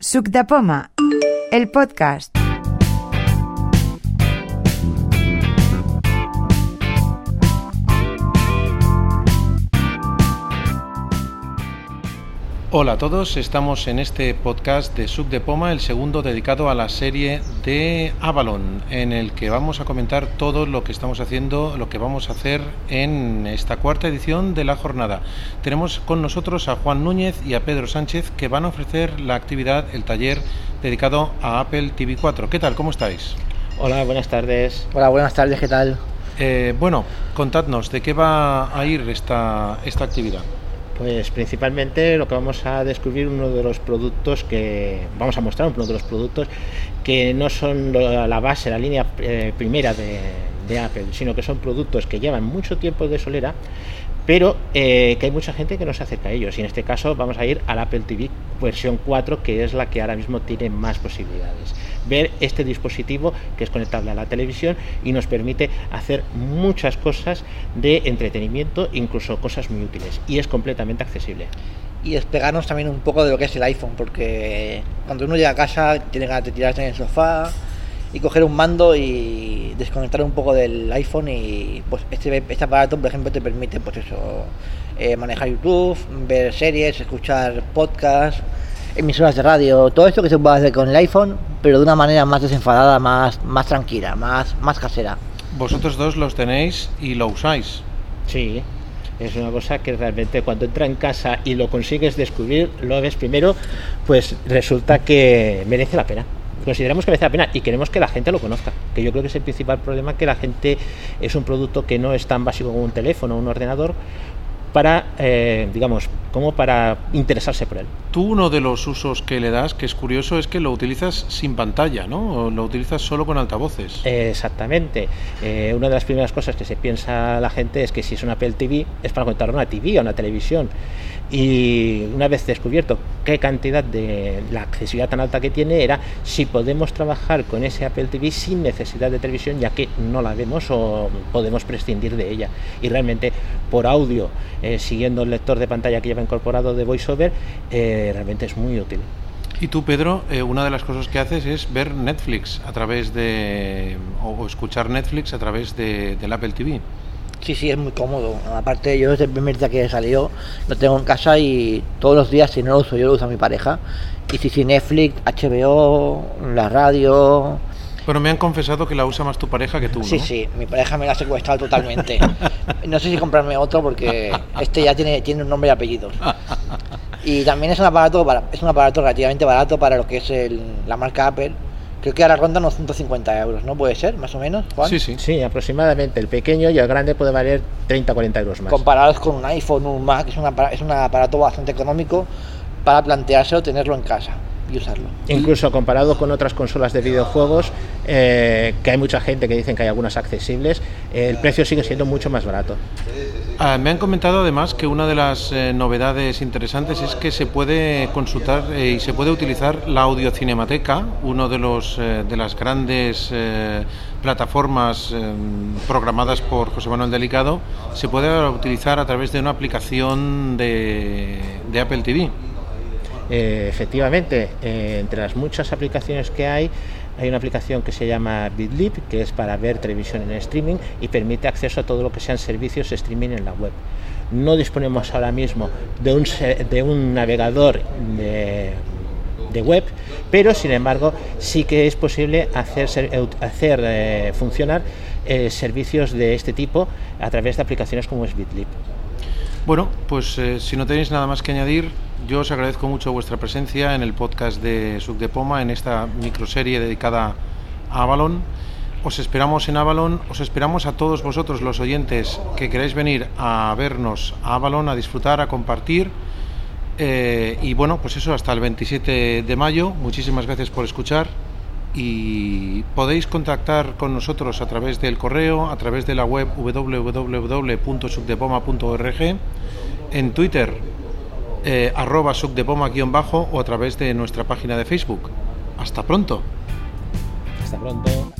Suc de Poma, el podcast. Hola a todos, estamos en este podcast de Sub de Poma, el segundo dedicado a la serie de Avalon, en el que vamos a comentar todo lo que estamos haciendo, lo que vamos a hacer en esta cuarta edición de la jornada. Tenemos con nosotros a Juan Núñez y a Pedro Sánchez que van a ofrecer la actividad, el taller dedicado a Apple TV 4. ¿Qué tal? ¿Cómo estáis? Hola, buenas tardes. Hola, buenas tardes, ¿qué tal? Eh, bueno, contadnos, ¿de qué va a ir esta, esta actividad? Pues principalmente lo que vamos a descubrir uno de los productos que vamos a mostrar uno de los productos que no son la base, la línea eh, primera de, de, Apple, sino que son productos que llevan mucho tiempo de solera, pero eh, que hay mucha gente que no se acerca a ellos. Y en este caso vamos a ir al Apple TV versión 4, que es la que ahora mismo tiene más posibilidades ver este dispositivo que es conectable a la televisión y nos permite hacer muchas cosas de entretenimiento, incluso cosas muy útiles y es completamente accesible. Y despegarnos también un poco de lo que es el iPhone, porque cuando uno llega a casa tiene ganas de tirarse en el sofá y coger un mando y desconectar un poco del iPhone y pues este, este aparato por ejemplo te permite pues eso eh, manejar YouTube, ver series, escuchar podcasts emisoras de radio, todo esto que se puede hacer con el iPhone, pero de una manera más desenfadada, más, más tranquila, más, más casera. Vosotros dos los tenéis y lo usáis. Sí, es una cosa que realmente cuando entra en casa y lo consigues descubrir, lo ves primero, pues resulta que merece la pena. Consideramos que merece la pena y queremos que la gente lo conozca, que yo creo que es el principal problema, que la gente es un producto que no es tan básico como un teléfono o un ordenador, para, eh, digamos, como para interesarse por él. Tú uno de los usos que le das, que es curioso, es que lo utilizas sin pantalla, ¿no? O lo utilizas solo con altavoces. exactamente. Eh, una de las primeras cosas que se piensa la gente es que si es una Apple TV es para conectar una TV, a una televisión. Y una vez descubierto qué cantidad de la accesibilidad tan alta que tiene, era si podemos trabajar con ese Apple TV sin necesidad de televisión, ya que no la vemos o podemos prescindir de ella. Y realmente por audio, eh, siguiendo el lector de pantalla que lleva incorporado de VoiceOver, eh, realmente es muy útil. Y tú, Pedro, eh, una de las cosas que haces es ver Netflix a través de. o escuchar Netflix a través de, del Apple TV. Sí, sí, es muy cómodo. Aparte, yo desde el primer día que salió lo tengo en casa y todos los días, si no lo uso yo, lo usa mi pareja. Y si sí, Netflix, HBO, la radio. Bueno, me han confesado que la usa más tu pareja que tú. ¿no? Sí, sí, mi pareja me la ha secuestrado totalmente. no sé si comprarme otro porque este ya tiene, tiene un nombre y apellidos. Y también es un aparato es un aparato relativamente barato para lo que es el, la marca Apple Creo que ahora ronda unos 150 euros, ¿no? Puede ser, más o menos, Juan? Sí, sí. Sí, aproximadamente. El pequeño y el grande puede valer 30 o 40 euros más. Comparados con un iPhone, un Mac, es, una, es un aparato bastante económico para planteárselo, tenerlo en casa y usarlo. Incluso comparado con otras consolas de videojuegos, eh, que hay mucha gente que dicen que hay algunas accesibles, eh, el precio sigue siendo mucho más barato. Ah, me han comentado además que una de las eh, novedades interesantes es que se puede consultar eh, y se puede utilizar la audiocinemateca, uno de los eh, de las grandes eh, plataformas programadas por José Manuel Delicado, se puede utilizar a través de una aplicación de, de Apple TV. Eh, efectivamente, eh, entre las muchas aplicaciones que hay, hay una aplicación que se llama BitLib, que es para ver televisión en streaming y permite acceso a todo lo que sean servicios streaming en la web. No disponemos ahora mismo de un, navegador de, web, pero sin embargo sí que es posible hacer, eh, funcionar servicios de este tipo a través de aplicaciones como es BitLib. Bueno, pues eh, si no tenéis nada más que añadir, yo os agradezco mucho vuestra presencia en el podcast de Suc de Poma, en esta microserie dedicada a Avalon. Os esperamos en Avalon, os esperamos a todos vosotros, los oyentes, que queráis venir a vernos a Avalon, a disfrutar, a compartir. Eh, y bueno, pues eso, hasta el 27 de mayo. Muchísimas gracias por escuchar. Y podéis contactar con nosotros a través del correo, a través de la web www.subdepoma.org, en Twitter, eh, arroba subdepoma-bajo o a través de nuestra página de Facebook. Hasta pronto. Hasta pronto.